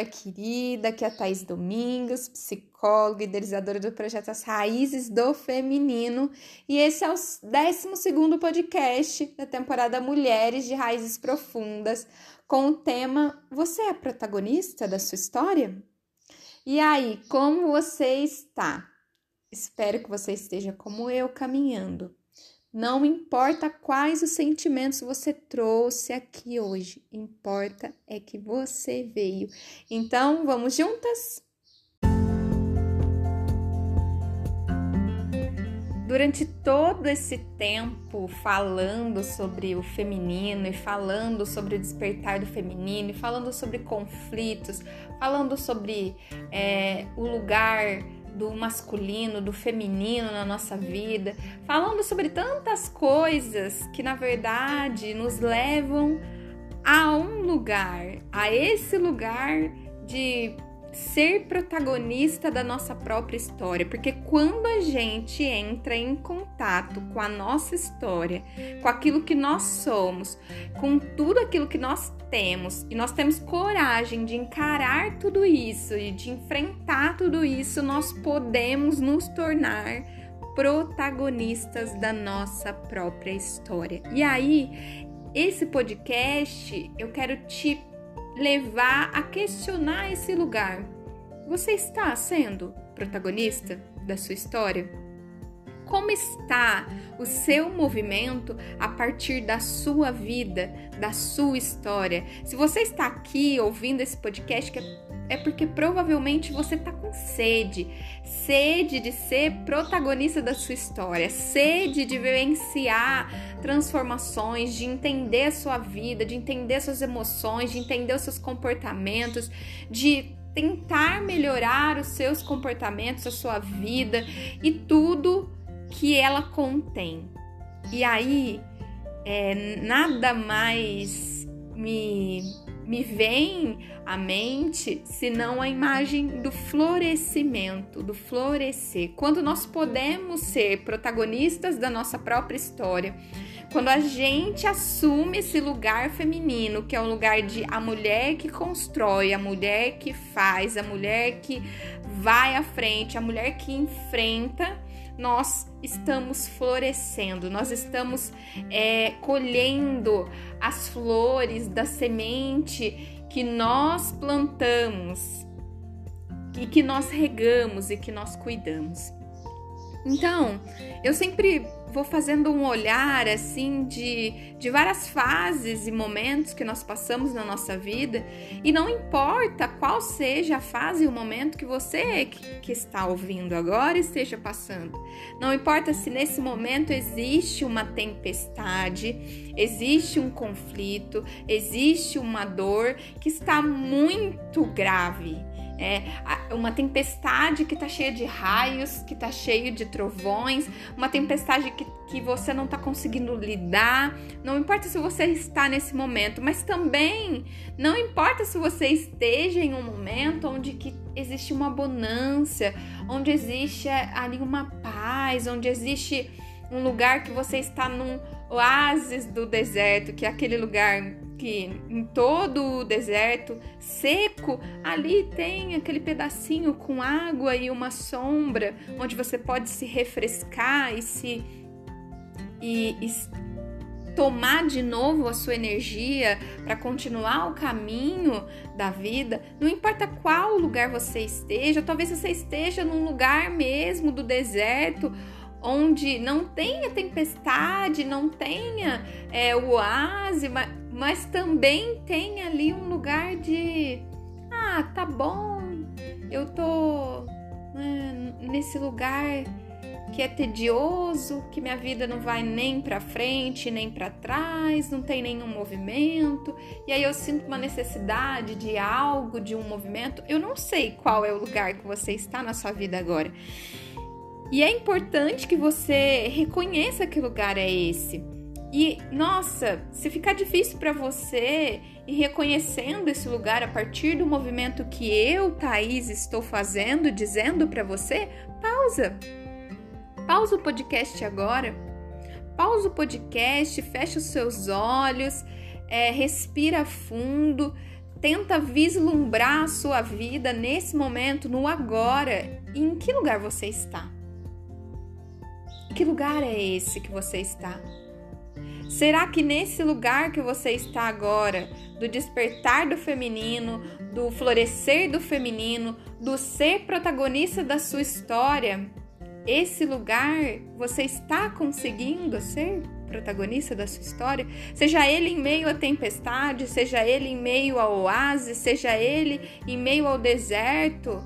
mulher querida, aqui é a Thaís Domingos, psicóloga e idealizadora do projeto As Raízes do Feminino, e esse é o 12 podcast da temporada Mulheres de Raízes Profundas, com o tema Você é a protagonista da sua história? E aí, como você está? Espero que você esteja como eu, caminhando não importa quais os sentimentos você trouxe aqui hoje, importa é que você veio. Então, vamos juntas? Durante todo esse tempo falando sobre o feminino e falando sobre o despertar do feminino, e falando sobre conflitos, falando sobre é, o lugar do masculino, do feminino na nossa vida, falando sobre tantas coisas que na verdade nos levam a um lugar, a esse lugar de ser protagonista da nossa própria história, porque quando a gente entra em contato com a nossa história, com aquilo que nós somos, com tudo aquilo que nós temos, e nós temos coragem de encarar tudo isso e de enfrentar tudo isso, nós podemos nos tornar protagonistas da nossa própria história. E aí, esse podcast eu quero te levar a questionar esse lugar. Você está sendo protagonista da sua história? Como está o seu movimento a partir da sua vida, da sua história? Se você está aqui ouvindo esse podcast, é porque provavelmente você está com sede, sede de ser protagonista da sua história, sede de vivenciar transformações, de entender a sua vida, de entender suas emoções, de entender os seus comportamentos, de tentar melhorar os seus comportamentos, a sua vida e tudo que ela contém. E aí, é, nada mais me, me vem à mente senão a imagem do florescimento, do florescer. Quando nós podemos ser protagonistas da nossa própria história, quando a gente assume esse lugar feminino, que é um lugar de a mulher que constrói, a mulher que faz, a mulher que vai à frente, a mulher que enfrenta, nós estamos florescendo, nós estamos é, colhendo as flores da semente que nós plantamos e que nós regamos e que nós cuidamos. Então, eu sempre vou fazendo um olhar assim de, de várias fases e momentos que nós passamos na nossa vida, e não importa qual seja a fase e o momento que você que, que está ouvindo agora esteja passando. Não importa se nesse momento existe uma tempestade, existe um conflito, existe uma dor que está muito grave é, uma tempestade que tá cheia de raios, que tá cheio de trovões, uma tempestade que, que você não tá conseguindo lidar. Não importa se você está nesse momento, mas também não importa se você esteja em um momento onde que existe uma bonança, onde existe ali uma paz, onde existe um lugar que você está num oásis do deserto, que é aquele lugar que em todo o deserto seco, ali tem aquele pedacinho com água e uma sombra onde você pode se refrescar e se e, e tomar de novo a sua energia para continuar o caminho da vida, não importa qual lugar você esteja, talvez você esteja num lugar mesmo do deserto onde não tenha tempestade, não tenha é, oásis, mas, mas também tem ali um lugar de ah, tá bom, eu tô né, nesse lugar que é tedioso, que minha vida não vai nem para frente, nem para trás, não tem nenhum movimento, e aí eu sinto uma necessidade de algo, de um movimento. Eu não sei qual é o lugar que você está na sua vida agora. E é importante que você reconheça que lugar é esse. E nossa, se ficar difícil para você ir reconhecendo esse lugar a partir do movimento que eu, Thaís, estou fazendo, dizendo para você, pausa. Pausa o podcast agora. Pausa o podcast, fecha os seus olhos, é, respira fundo, tenta vislumbrar a sua vida nesse momento, no agora. Em que lugar você está? Que lugar é esse que você está? Será que nesse lugar que você está agora, do despertar do feminino, do florescer do feminino, do ser protagonista da sua história, esse lugar você está conseguindo ser protagonista da sua história? Seja ele em meio à tempestade, seja ele em meio ao oásis, seja ele em meio ao deserto.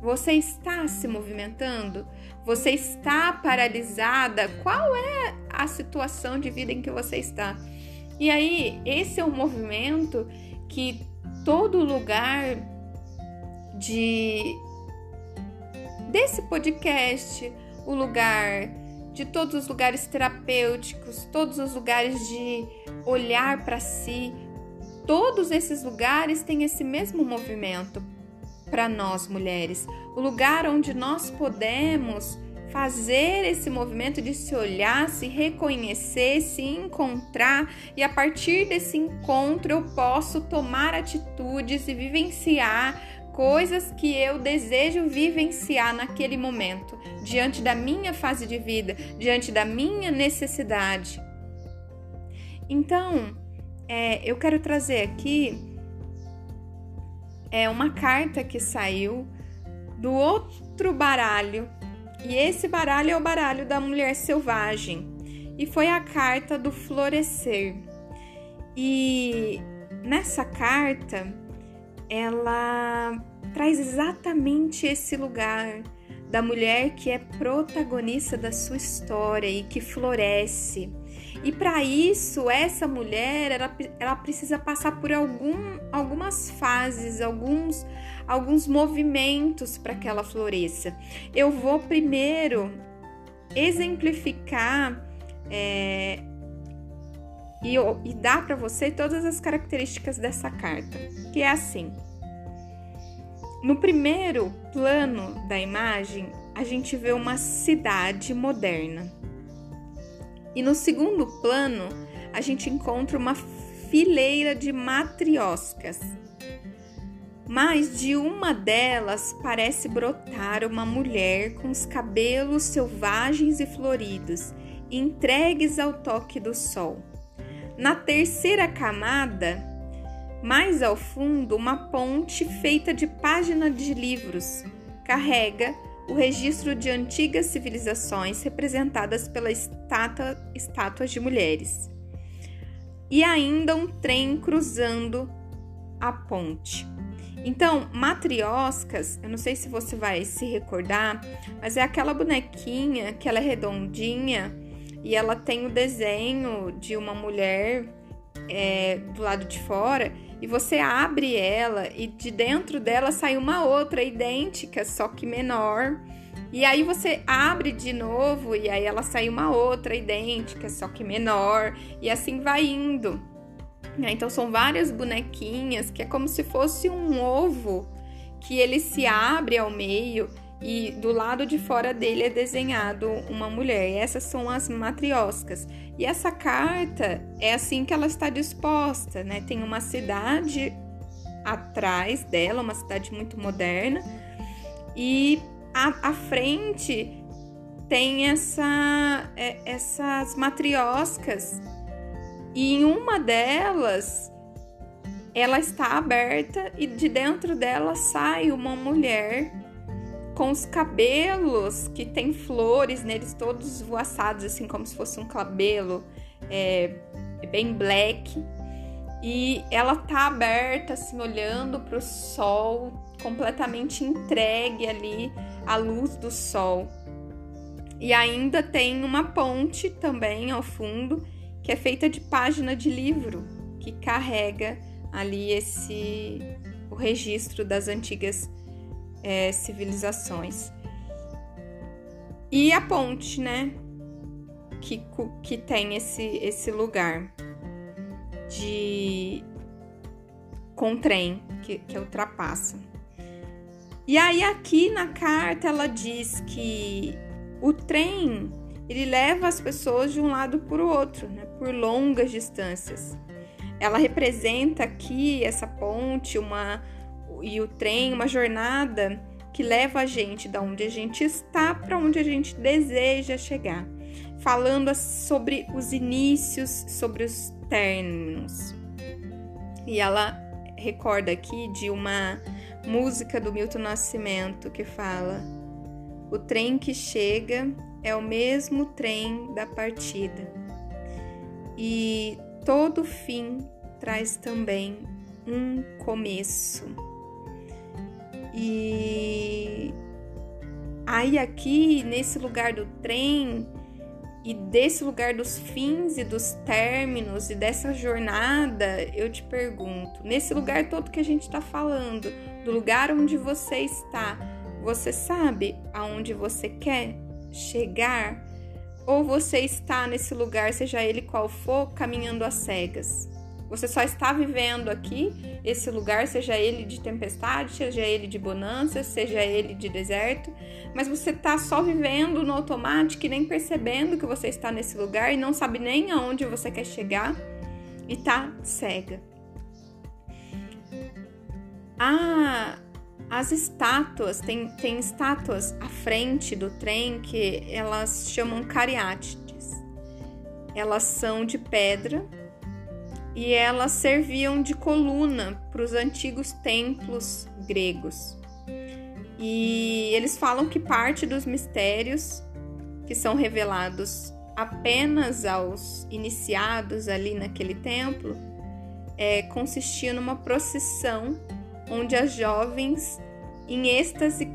Você está se movimentando? Você está paralisada? Qual é a situação de vida em que você está? E aí, esse é um movimento que todo lugar de desse podcast, o lugar de todos os lugares terapêuticos, todos os lugares de olhar para si, todos esses lugares têm esse mesmo movimento para nós mulheres. O lugar onde nós podemos fazer esse movimento de se olhar, se reconhecer, se encontrar e a partir desse encontro eu posso tomar atitudes e vivenciar coisas que eu desejo vivenciar naquele momento, diante da minha fase de vida, diante da minha necessidade. Então, é, eu quero trazer aqui é uma carta que saiu do outro baralho. E esse baralho é o baralho da mulher selvagem. E foi a carta do florescer. E nessa carta, ela traz exatamente esse lugar da mulher que é protagonista da sua história e que floresce. E para isso, essa mulher ela, ela precisa passar por algum, algumas fases, alguns, alguns movimentos para que ela floresça. Eu vou primeiro exemplificar é, e, e dar para você todas as características dessa carta, que é assim. No primeiro plano da imagem, a gente vê uma cidade moderna. E no segundo plano, a gente encontra uma fileira de matrioscas. Mas de uma delas parece brotar uma mulher com os cabelos selvagens e floridos, entregues ao toque do sol. Na terceira camada, mais ao fundo, uma ponte feita de páginas de livros carrega o registro de antigas civilizações representadas pela estátua, estátuas de mulheres. E ainda um trem cruzando a ponte. Então, matrioscas, eu não sei se você vai se recordar, mas é aquela bonequinha que ela é redondinha e ela tem o desenho de uma mulher é, do lado de fora e você abre ela e de dentro dela sai uma outra idêntica, só que menor. E aí você abre de novo e aí ela sai uma outra idêntica, só que menor, e assim vai indo. Né? Então são várias bonequinhas que é como se fosse um ovo que ele se abre ao meio e do lado de fora dele é desenhado uma mulher. Essas são as matrioscas. E essa carta é assim que ela está disposta, né? Tem uma cidade atrás dela, uma cidade muito moderna, e à frente tem essa, é, essas matrioscas. E em uma delas ela está aberta e de dentro dela sai uma mulher com os cabelos que tem flores neles, todos voaçados, assim como se fosse um cabelo é, bem black. E ela tá aberta, assim, olhando para o sol, completamente entregue ali à luz do sol. E ainda tem uma ponte também ao fundo, que é feita de página de livro, que carrega ali esse o registro das antigas é, civilizações. E a ponte, né? Que, que tem esse, esse lugar de com trem que, que ultrapassa. E aí aqui na carta ela diz que o trem ele leva as pessoas de um lado para o outro, né, por longas distâncias. ela representa aqui essa ponte, uma e o trem, uma jornada que leva a gente da onde a gente está para onde a gente deseja chegar, falando sobre os inícios, sobre os términos. E ela recorda aqui de uma música do Milton Nascimento que fala: O trem que chega é o mesmo trem da partida. E todo fim traz também um começo. E aí aqui nesse lugar do trem e desse lugar dos fins e dos términos e dessa jornada, eu te pergunto, nesse lugar todo que a gente está falando, do lugar onde você está, você sabe aonde você quer chegar? ou você está nesse lugar, seja ele qual for, caminhando às cegas. Você só está vivendo aqui esse lugar, seja ele de tempestade, seja ele de bonança, seja ele de deserto, mas você está só vivendo no automático e nem percebendo que você está nesse lugar e não sabe nem aonde você quer chegar e está cega. Ah, as estátuas, tem, tem estátuas à frente do trem que elas chamam cariátides. Elas são de pedra e elas serviam de coluna para os antigos templos gregos. E eles falam que parte dos mistérios que são revelados apenas aos iniciados ali naquele templo é, consistia numa procissão onde as jovens, em êxtase,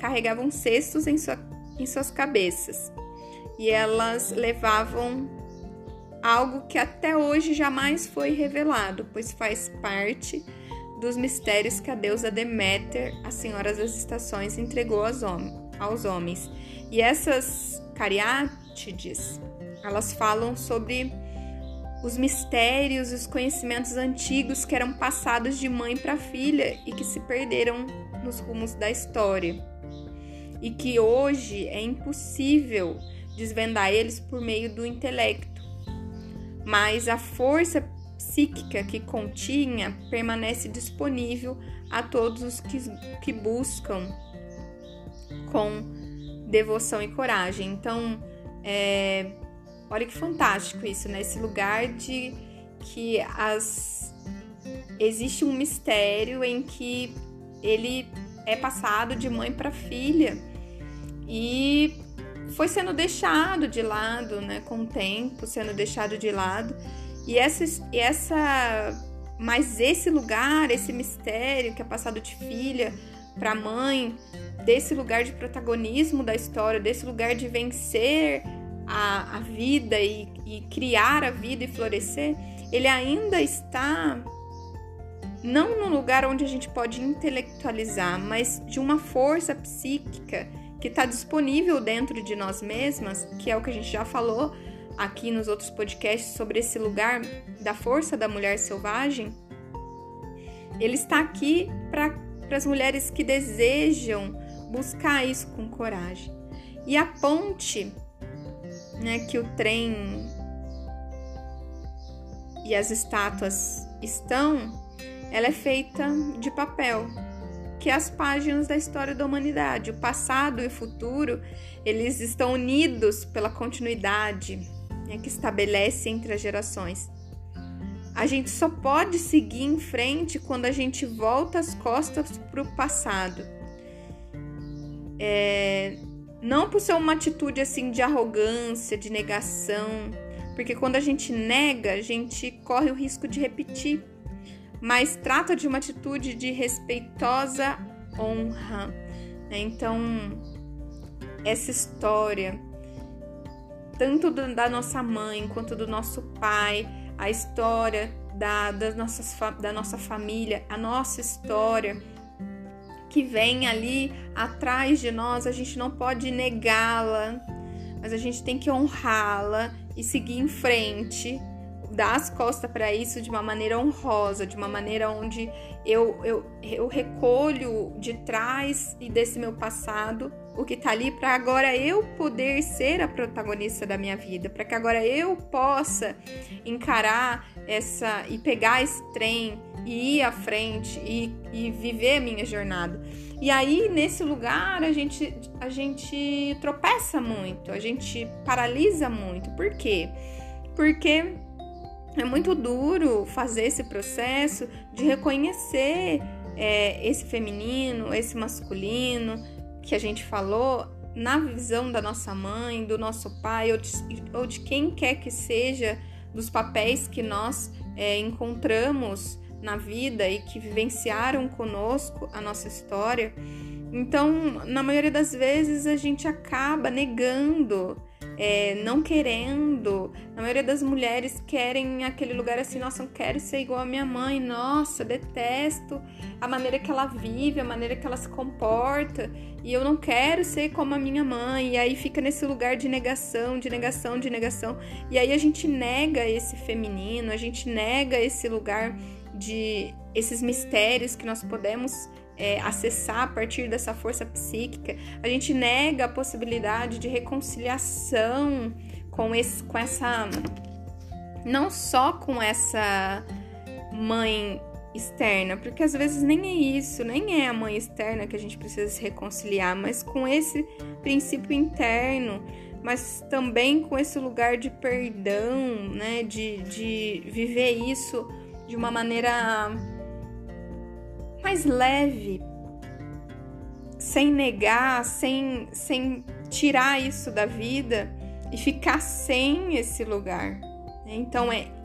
carregavam cestos em, sua, em suas cabeças e elas levavam algo que até hoje jamais foi revelado, pois faz parte dos mistérios que a deusa Deméter, a senhora das estações, entregou aos, hom aos homens. E essas cariátides, elas falam sobre os mistérios e os conhecimentos antigos que eram passados de mãe para filha e que se perderam nos rumos da história. E que hoje é impossível desvendar eles por meio do intelecto. Mas a força psíquica que continha permanece disponível a todos os que, que buscam com devoção e coragem. Então, é, Olha que fantástico isso, né? Esse lugar de que as existe um mistério em que ele é passado de mãe para filha e foi sendo deixado de lado, né, com o tempo, sendo deixado de lado. E essa essa mas esse lugar, esse mistério que é passado de filha para mãe, desse lugar de protagonismo da história, desse lugar de vencer a, a vida e, e criar a vida e florescer, ele ainda está não no lugar onde a gente pode intelectualizar, mas de uma força psíquica que está disponível dentro de nós mesmas, que é o que a gente já falou aqui nos outros podcasts sobre esse lugar da força da mulher selvagem. Ele está aqui para as mulheres que desejam buscar isso com coragem. E a ponte né, que o trem e as estátuas estão, ela é feita de papel, que as páginas da história da humanidade. O passado e o futuro, eles estão unidos pela continuidade né, que estabelece entre as gerações. A gente só pode seguir em frente quando a gente volta as costas para o passado. É, não por ser uma atitude assim de arrogância, de negação, porque quando a gente nega, a gente corre o risco de repetir, mas trata de uma atitude de respeitosa honra. Né? Então, essa história, tanto da nossa mãe quanto do nosso pai, a história da, das nossas, da nossa família, a nossa história que vem ali atrás de nós, a gente não pode negá-la, mas a gente tem que honrá-la e seguir em frente, dar as costas para isso de uma maneira honrosa, de uma maneira onde eu, eu, eu recolho de trás e desse meu passado o que tá ali para agora eu poder ser a protagonista da minha vida, para que agora eu possa encarar essa e pegar esse trem e ir à frente e, e viver a minha jornada. E aí, nesse lugar, a gente, a gente tropeça muito, a gente paralisa muito. Por quê? Porque é muito duro fazer esse processo de reconhecer é, esse feminino, esse masculino que a gente falou na visão da nossa mãe, do nosso pai ou de, ou de quem quer que seja, dos papéis que nós é, encontramos na vida e que vivenciaram conosco a nossa história. Então, na maioria das vezes, a gente acaba negando é, não querendo. A maioria das mulheres querem aquele lugar assim, nossa, não quero ser igual a minha mãe, nossa, detesto a maneira que ela vive, a maneira que ela se comporta, e eu não quero ser como a minha mãe. E aí fica nesse lugar de negação, de negação, de negação. E aí a gente nega esse feminino, a gente nega esse lugar de esses mistérios que nós podemos é, acessar a partir dessa força psíquica, a gente nega a possibilidade de reconciliação com, esse, com essa. Não só com essa mãe externa, porque às vezes nem é isso, nem é a mãe externa que a gente precisa se reconciliar, mas com esse princípio interno, mas também com esse lugar de perdão, né? De, de viver isso de uma maneira mais leve, sem negar, sem, sem tirar isso da vida e ficar sem esse lugar. Então é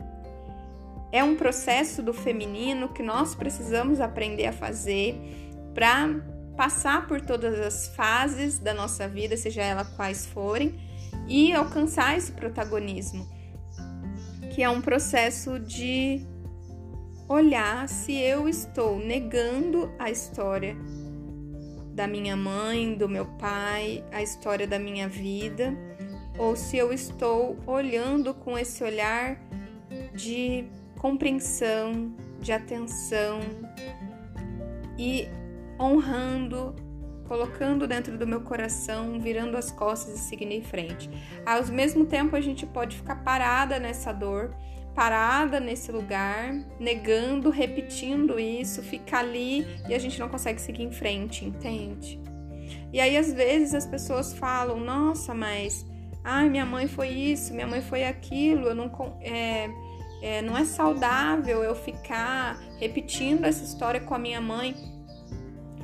é um processo do feminino que nós precisamos aprender a fazer para passar por todas as fases da nossa vida, seja ela quais forem, e alcançar esse protagonismo, que é um processo de olhar se eu estou negando a história da minha mãe, do meu pai, a história da minha vida, ou se eu estou olhando com esse olhar de compreensão, de atenção e honrando, colocando dentro do meu coração, virando as costas e seguindo em frente. Ao mesmo tempo, a gente pode ficar parada nessa dor parada nesse lugar, negando, repetindo isso, ficar ali e a gente não consegue seguir em frente, entende? E aí às vezes as pessoas falam: Nossa, mas ai, minha mãe foi isso, minha mãe foi aquilo, eu não é, é, não é saudável eu ficar repetindo essa história com a minha mãe.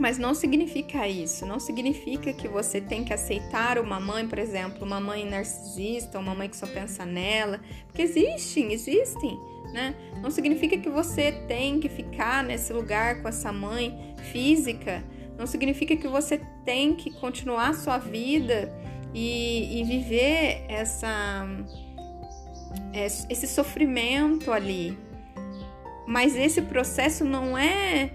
Mas não significa isso, não significa que você tem que aceitar uma mãe, por exemplo, uma mãe narcisista, uma mãe que só pensa nela, porque existem, existem, né? Não significa que você tem que ficar nesse lugar com essa mãe física, não significa que você tem que continuar sua vida e, e viver essa, esse sofrimento ali. Mas esse processo não é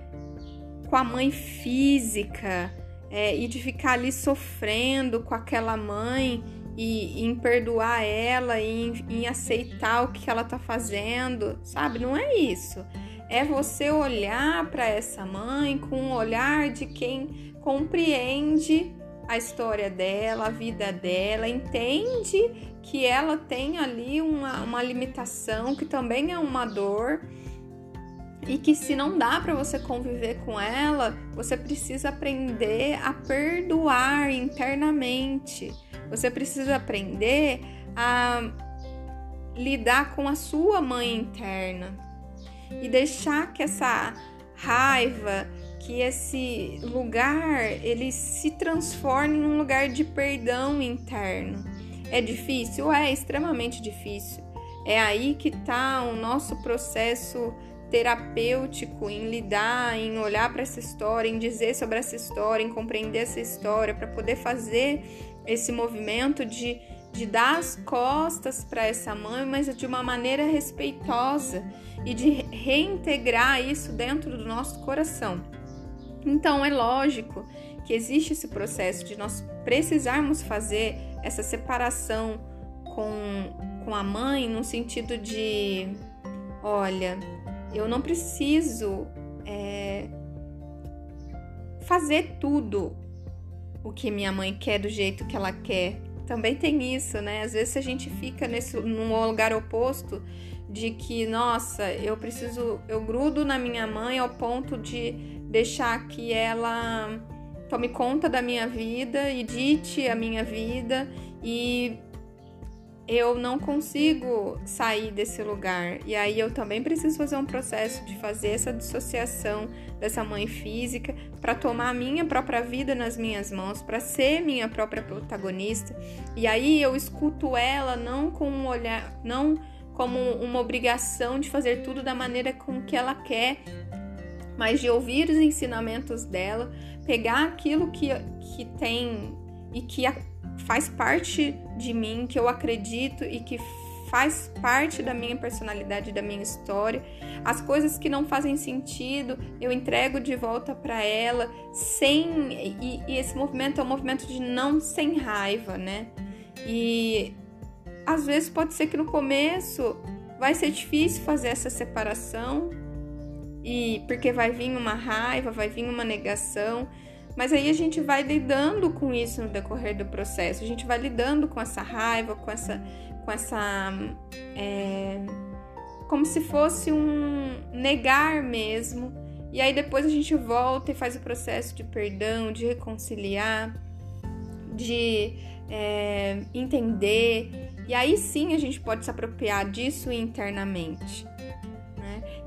com a mãe física é, e de ficar ali sofrendo com aquela mãe e, em perdoar ela e em, em aceitar o que ela tá fazendo, sabe? Não é isso. É você olhar para essa mãe com um olhar de quem compreende a história dela, a vida dela, entende que ela tem ali uma, uma limitação, que também é uma dor e que se não dá para você conviver com ela, você precisa aprender a perdoar internamente. Você precisa aprender a lidar com a sua mãe interna e deixar que essa raiva, que esse lugar, ele se transforme num lugar de perdão interno. É difícil? É extremamente difícil. É aí que está o nosso processo terapêutico em lidar, em olhar para essa história, em dizer sobre essa história, em compreender essa história, para poder fazer esse movimento de, de dar as costas para essa mãe, mas de uma maneira respeitosa e de reintegrar isso dentro do nosso coração. Então é lógico que existe esse processo de nós precisarmos fazer essa separação com, com a mãe no sentido de olha, eu não preciso é, fazer tudo o que minha mãe quer do jeito que ela quer. Também tem isso, né? Às vezes a gente fica nesse num lugar oposto de que, nossa, eu preciso, eu grudo na minha mãe ao ponto de deixar que ela tome conta da minha vida e dite a minha vida e eu não consigo sair desse lugar. E aí eu também preciso fazer um processo de fazer essa dissociação dessa mãe física para tomar a minha própria vida nas minhas mãos, para ser minha própria protagonista. E aí eu escuto ela não com um olhar, não como uma obrigação de fazer tudo da maneira com que ela quer, mas de ouvir os ensinamentos dela, pegar aquilo que, que tem e que faz parte de mim, que eu acredito e que faz parte da minha personalidade, da minha história. As coisas que não fazem sentido, eu entrego de volta para ela, sem e, e, esse movimento é um movimento de não sem raiva, né? E às vezes pode ser que no começo vai ser difícil fazer essa separação e porque vai vir uma raiva, vai vir uma negação, mas aí a gente vai lidando com isso no decorrer do processo. A gente vai lidando com essa raiva, com essa, com essa, é, como se fosse um negar mesmo. E aí depois a gente volta e faz o processo de perdão, de reconciliar, de é, entender. E aí sim a gente pode se apropriar disso internamente.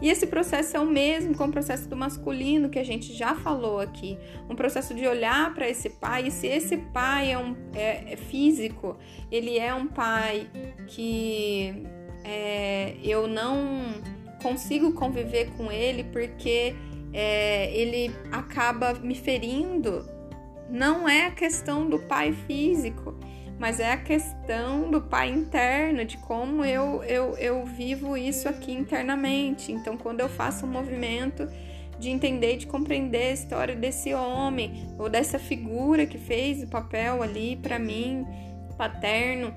E esse processo é o mesmo com o processo do masculino que a gente já falou aqui. Um processo de olhar para esse pai, e se esse pai é, um, é, é físico, ele é um pai que é, eu não consigo conviver com ele porque é, ele acaba me ferindo. Não é a questão do pai físico, mas é a questão do pai interno, de como eu, eu, eu vivo isso aqui internamente. Então, quando eu faço um movimento de entender, de compreender a história desse homem ou dessa figura que fez o papel ali para mim, paterno,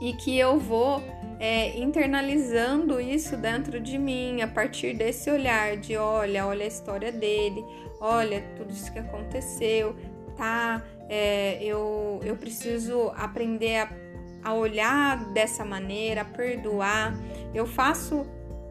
e que eu vou é, internalizando isso dentro de mim a partir desse olhar de olha, olha a história dele, olha tudo isso que aconteceu, tá? É, eu, eu preciso aprender a, a olhar dessa maneira, a perdoar. Eu faço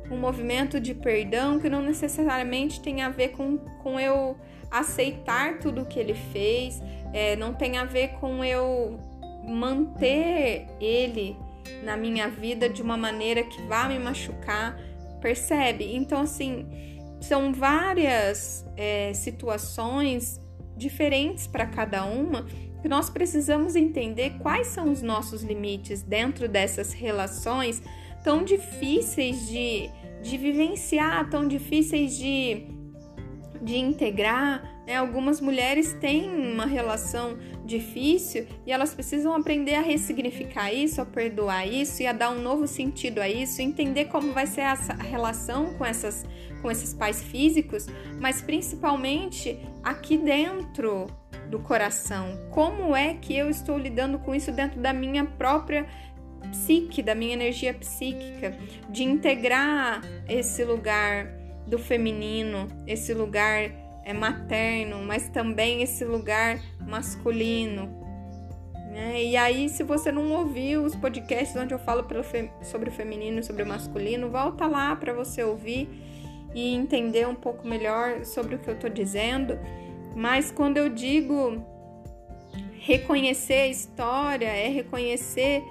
um movimento de perdão que não necessariamente tem a ver com, com eu aceitar tudo que ele fez, é, não tem a ver com eu manter ele na minha vida de uma maneira que vá me machucar, percebe? Então, assim, são várias é, situações diferentes para cada uma, que nós precisamos entender quais são os nossos limites dentro dessas relações tão difíceis de, de vivenciar, tão difíceis de, de integrar. Né? Algumas mulheres têm uma relação difícil e elas precisam aprender a ressignificar isso, a perdoar isso e a dar um novo sentido a isso, entender como vai ser essa relação com essas com esses pais físicos, mas principalmente aqui dentro do coração. Como é que eu estou lidando com isso dentro da minha própria psique, da minha energia psíquica, de integrar esse lugar do feminino, esse lugar é materno, mas também esse lugar masculino. Né? E aí, se você não ouviu os podcasts onde eu falo sobre o feminino, sobre o masculino, volta lá para você ouvir e entender um pouco melhor sobre o que eu estou dizendo. Mas quando eu digo reconhecer a história, é reconhecer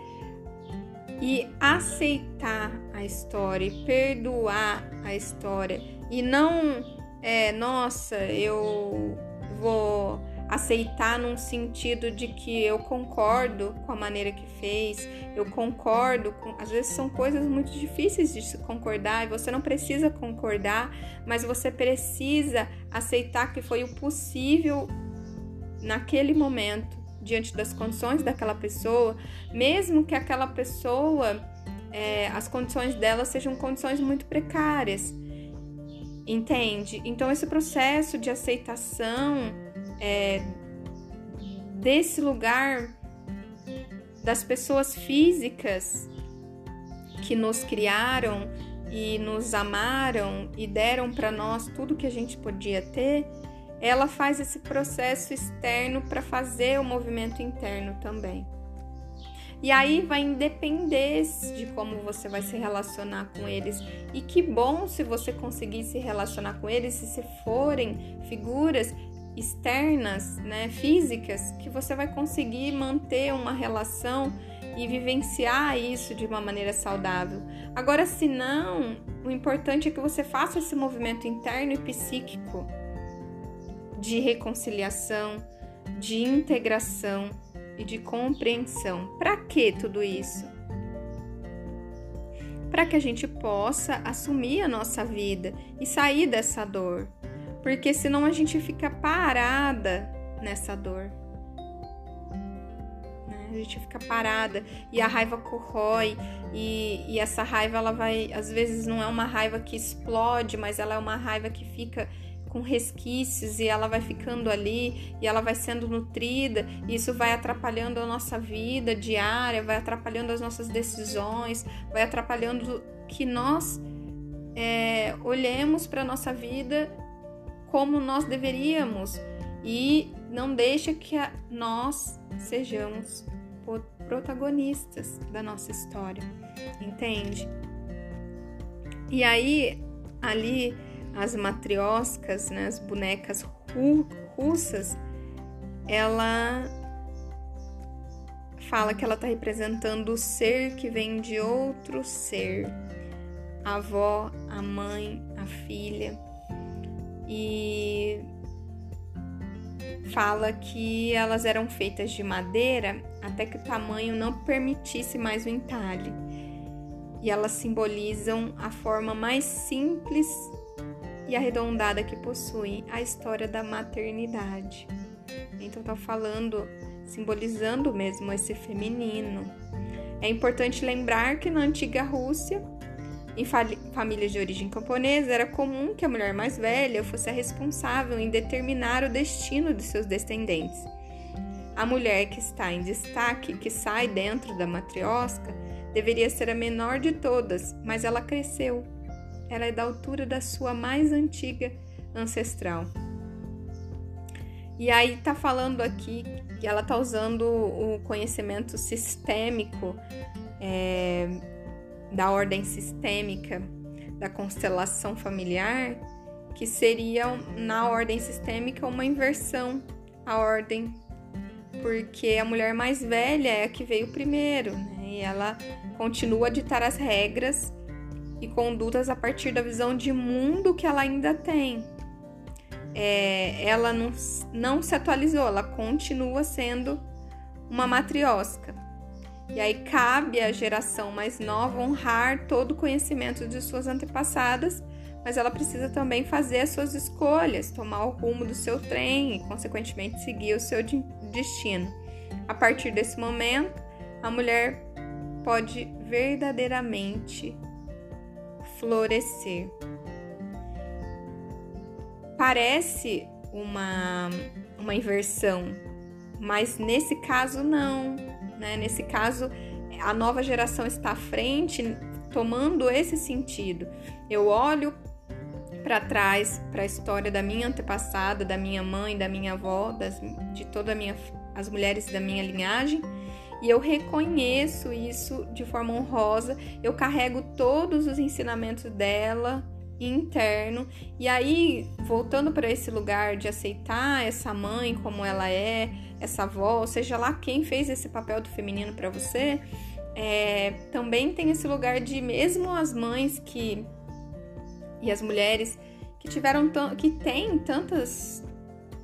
e aceitar a história, e perdoar a história e não é, nossa, eu vou aceitar num sentido de que eu concordo com a maneira que fez, eu concordo com. Às vezes são coisas muito difíceis de se concordar e você não precisa concordar, mas você precisa aceitar que foi o possível naquele momento, diante das condições daquela pessoa, mesmo que aquela pessoa, é, as condições dela sejam condições muito precárias. Entende? Então, esse processo de aceitação é, desse lugar das pessoas físicas que nos criaram e nos amaram e deram para nós tudo que a gente podia ter, ela faz esse processo externo para fazer o movimento interno também. E aí vai depender de como você vai se relacionar com eles. E que bom se você conseguir se relacionar com eles, se forem figuras externas, né, físicas, que você vai conseguir manter uma relação e vivenciar isso de uma maneira saudável. Agora, se não, o importante é que você faça esse movimento interno e psíquico de reconciliação, de integração e de compreensão. Para que tudo isso? Para que a gente possa assumir a nossa vida e sair dessa dor. Porque senão a gente fica parada nessa dor. Né? A gente fica parada e a raiva corrói, e, e essa raiva ela vai, às vezes não é uma raiva que explode, mas ela é uma raiva que fica com resquícios e ela vai ficando ali e ela vai sendo nutrida, e isso vai atrapalhando a nossa vida diária, vai atrapalhando as nossas decisões, vai atrapalhando que nós é, olhemos para a nossa vida como nós deveríamos e não deixa que a, nós sejamos protagonistas da nossa história, entende? E aí, ali, as matrioscas, né, as bonecas ru russas, ela fala que ela está representando o ser que vem de outro ser, a avó, a mãe, a filha, e fala que elas eram feitas de madeira até que o tamanho não permitisse mais o entalhe. E elas simbolizam a forma mais simples e arredondada que possui a história da maternidade. Então tá falando, simbolizando mesmo esse feminino. É importante lembrar que na antiga Rússia, em famílias de origem camponesa, era comum que a mulher mais velha fosse a responsável em determinar o destino de seus descendentes. A mulher que está em destaque, que sai dentro da matriosca, deveria ser a menor de todas, mas ela cresceu ela é da altura da sua mais antiga ancestral. E aí tá falando aqui que ela tá usando o conhecimento sistêmico é, da ordem sistêmica da constelação familiar, que seria na ordem sistêmica uma inversão a ordem, porque a mulher mais velha é a que veio primeiro, né? E ela continua a ditar as regras e condutas a partir da visão de mundo que ela ainda tem. É, ela não, não se atualizou, ela continua sendo uma matriosca. E aí cabe à geração mais nova honrar todo o conhecimento de suas antepassadas, mas ela precisa também fazer as suas escolhas, tomar o rumo do seu trem e, consequentemente, seguir o seu destino. A partir desse momento, a mulher pode verdadeiramente florescer. Parece uma, uma inversão, mas nesse caso não. Né? Nesse caso, a nova geração está à frente, tomando esse sentido. Eu olho para trás, para a história da minha antepassada, da minha mãe, da minha avó, das, de todas as mulheres da minha linhagem e eu reconheço isso de forma honrosa. Eu carrego todos os ensinamentos dela interno. E aí, voltando para esse lugar de aceitar essa mãe como ela é, essa avó, seja lá quem fez esse papel do feminino para você, é, também tem esse lugar de mesmo as mães que e as mulheres que tiveram que têm tantas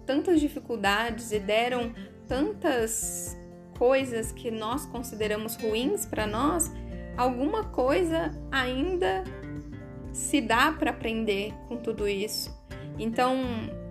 tantas dificuldades e deram tantas coisas que nós consideramos ruins para nós, alguma coisa ainda se dá para aprender com tudo isso. Então,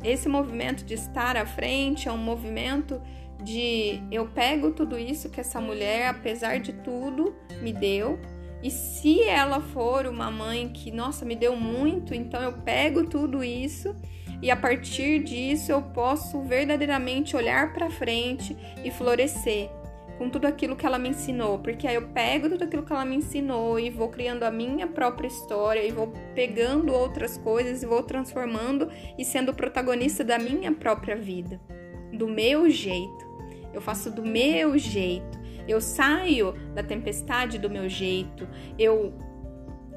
esse movimento de estar à frente é um movimento de eu pego tudo isso que essa mulher, apesar de tudo, me deu. E se ela for uma mãe que, nossa, me deu muito, então eu pego tudo isso e a partir disso eu posso verdadeiramente olhar para frente e florescer com tudo aquilo que ela me ensinou, porque aí eu pego tudo aquilo que ela me ensinou e vou criando a minha própria história e vou pegando outras coisas e vou transformando e sendo protagonista da minha própria vida, do meu jeito. Eu faço do meu jeito. Eu saio da tempestade do meu jeito. Eu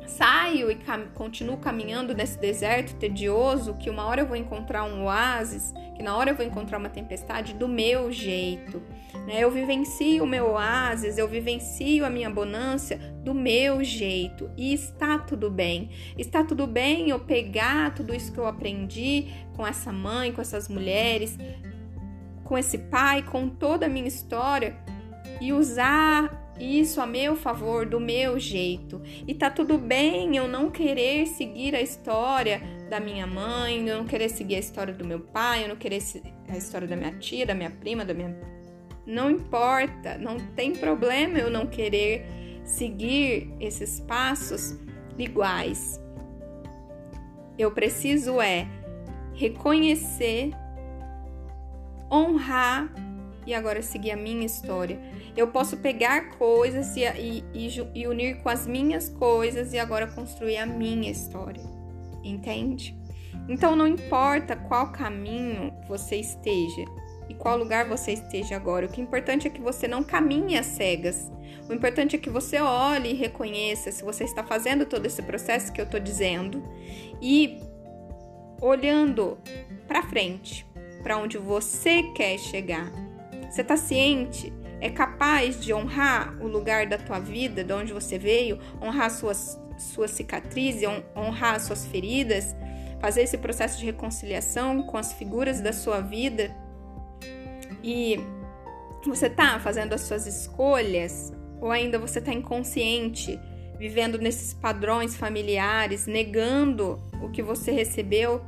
saio e cam continuo caminhando nesse deserto tedioso, que uma hora eu vou encontrar um oásis, que na hora eu vou encontrar uma tempestade do meu jeito. Né? Eu vivencio o meu oásis, eu vivencio a minha bonança do meu jeito e está tudo bem. Está tudo bem eu pegar tudo isso que eu aprendi com essa mãe, com essas mulheres, com esse pai, com toda a minha história e usar isso a meu favor, do meu jeito. E tá tudo bem eu não querer seguir a história da minha mãe, eu não querer seguir a história do meu pai, eu não querer a história da minha tia, da minha prima, da minha. Não importa, não tem problema eu não querer seguir esses passos iguais. Eu preciso é reconhecer, honrar e agora seguir a minha história. Eu posso pegar coisas e, e, e, unir com as minhas coisas e agora construir a minha história. Entende? Então não importa qual caminho você esteja e qual lugar você esteja agora, o que é importante é que você não caminhe às cegas. O importante é que você olhe e reconheça se você está fazendo todo esse processo que eu estou dizendo e olhando para frente, para onde você quer chegar você está ciente? É capaz de honrar o lugar da tua vida, de onde você veio, honrar suas, suas cicatrizes, honrar suas feridas, fazer esse processo de reconciliação com as figuras da sua vida. E você está fazendo as suas escolhas ou ainda você está inconsciente, vivendo nesses padrões familiares, negando o que você recebeu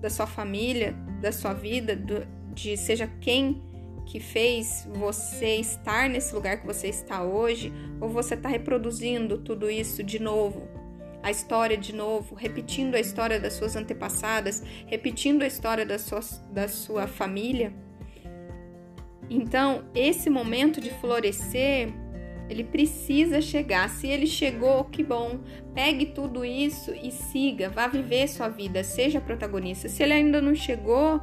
da sua família, da sua vida, do, de seja quem que fez você estar nesse lugar que você está hoje, ou você está reproduzindo tudo isso de novo, a história de novo, repetindo a história das suas antepassadas, repetindo a história da sua, da sua família. Então, esse momento de florescer, ele precisa chegar. Se ele chegou, que bom. Pegue tudo isso e siga, vá viver sua vida, seja protagonista. Se ele ainda não chegou,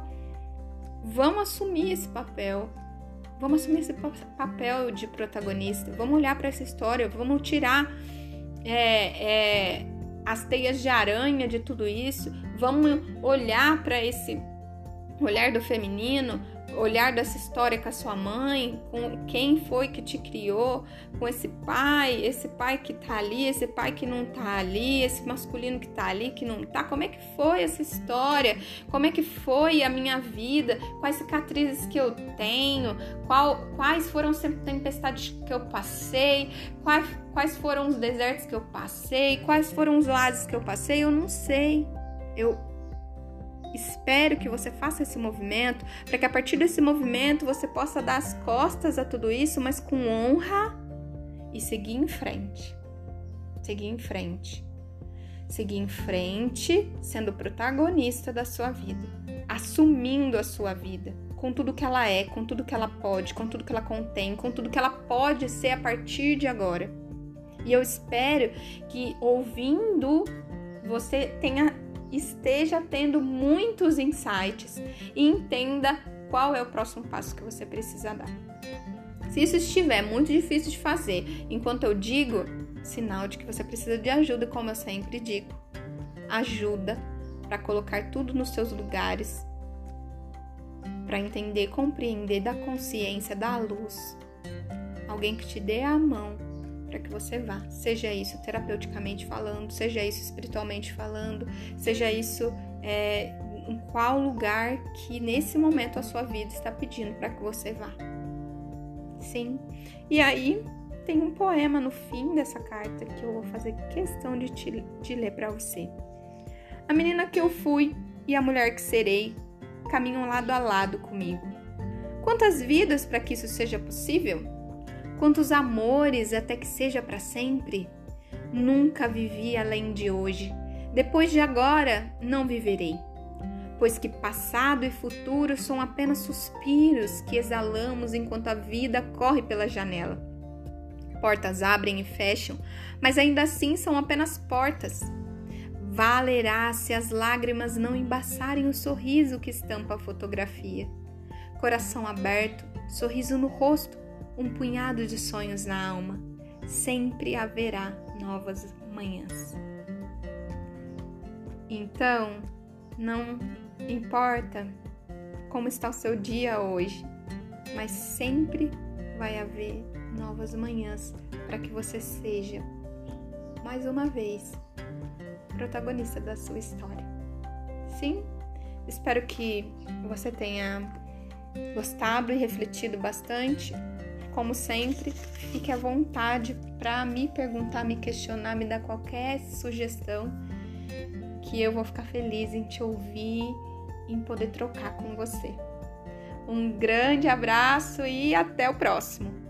Vamos assumir esse papel. Vamos assumir esse papel de protagonista. Vamos olhar para essa história. Vamos tirar é, é, as teias de aranha de tudo isso. Vamos olhar para esse olhar do feminino olhar dessa história com a sua mãe, com quem foi que te criou, com esse pai, esse pai que tá ali, esse pai que não tá ali, esse masculino que tá ali, que não tá. Como é que foi essa história? Como é que foi a minha vida? Quais cicatrizes que eu tenho? Qual, quais foram as tempestades que eu passei? Quais, quais foram os desertos que eu passei? Quais foram os lados que eu passei? Eu não sei. Eu Espero que você faça esse movimento para que a partir desse movimento você possa dar as costas a tudo isso, mas com honra e seguir em frente. Seguir em frente. Seguir em frente, sendo protagonista da sua vida, assumindo a sua vida, com tudo que ela é, com tudo que ela pode, com tudo que ela contém, com tudo que ela pode ser a partir de agora. E eu espero que ouvindo você tenha esteja tendo muitos insights e entenda qual é o próximo passo que você precisa dar. Se isso estiver muito difícil de fazer enquanto eu digo, sinal de que você precisa de ajuda, como eu sempre digo. Ajuda para colocar tudo nos seus lugares, para entender, compreender da consciência, da luz. Alguém que te dê a mão para que você vá. Seja isso terapeuticamente falando, seja isso espiritualmente falando, seja isso é, em qual lugar que nesse momento a sua vida está pedindo para que você vá. Sim. E aí tem um poema no fim dessa carta que eu vou fazer questão de, te, de ler para você. A menina que eu fui e a mulher que serei caminham lado a lado comigo. Quantas vidas para que isso seja possível? Quantos amores até que seja para sempre. Nunca vivi além de hoje. Depois de agora, não viverei. pois que passado e futuro são apenas suspiros que exalamos enquanto a vida corre pela janela. Portas abrem e fecham, mas ainda assim são apenas portas. Valerá se as lágrimas não embaçarem o sorriso que estampa a fotografia. Coração aberto, sorriso no rosto, um punhado de sonhos na alma. Sempre haverá novas manhãs. Então, não importa como está o seu dia hoje, mas sempre vai haver novas manhãs para que você seja, mais uma vez, protagonista da sua história. Sim, espero que você tenha gostado e refletido bastante. Como sempre, fique à vontade para me perguntar, me questionar, me dar qualquer sugestão que eu vou ficar feliz em te ouvir, em poder trocar com você. Um grande abraço e até o próximo!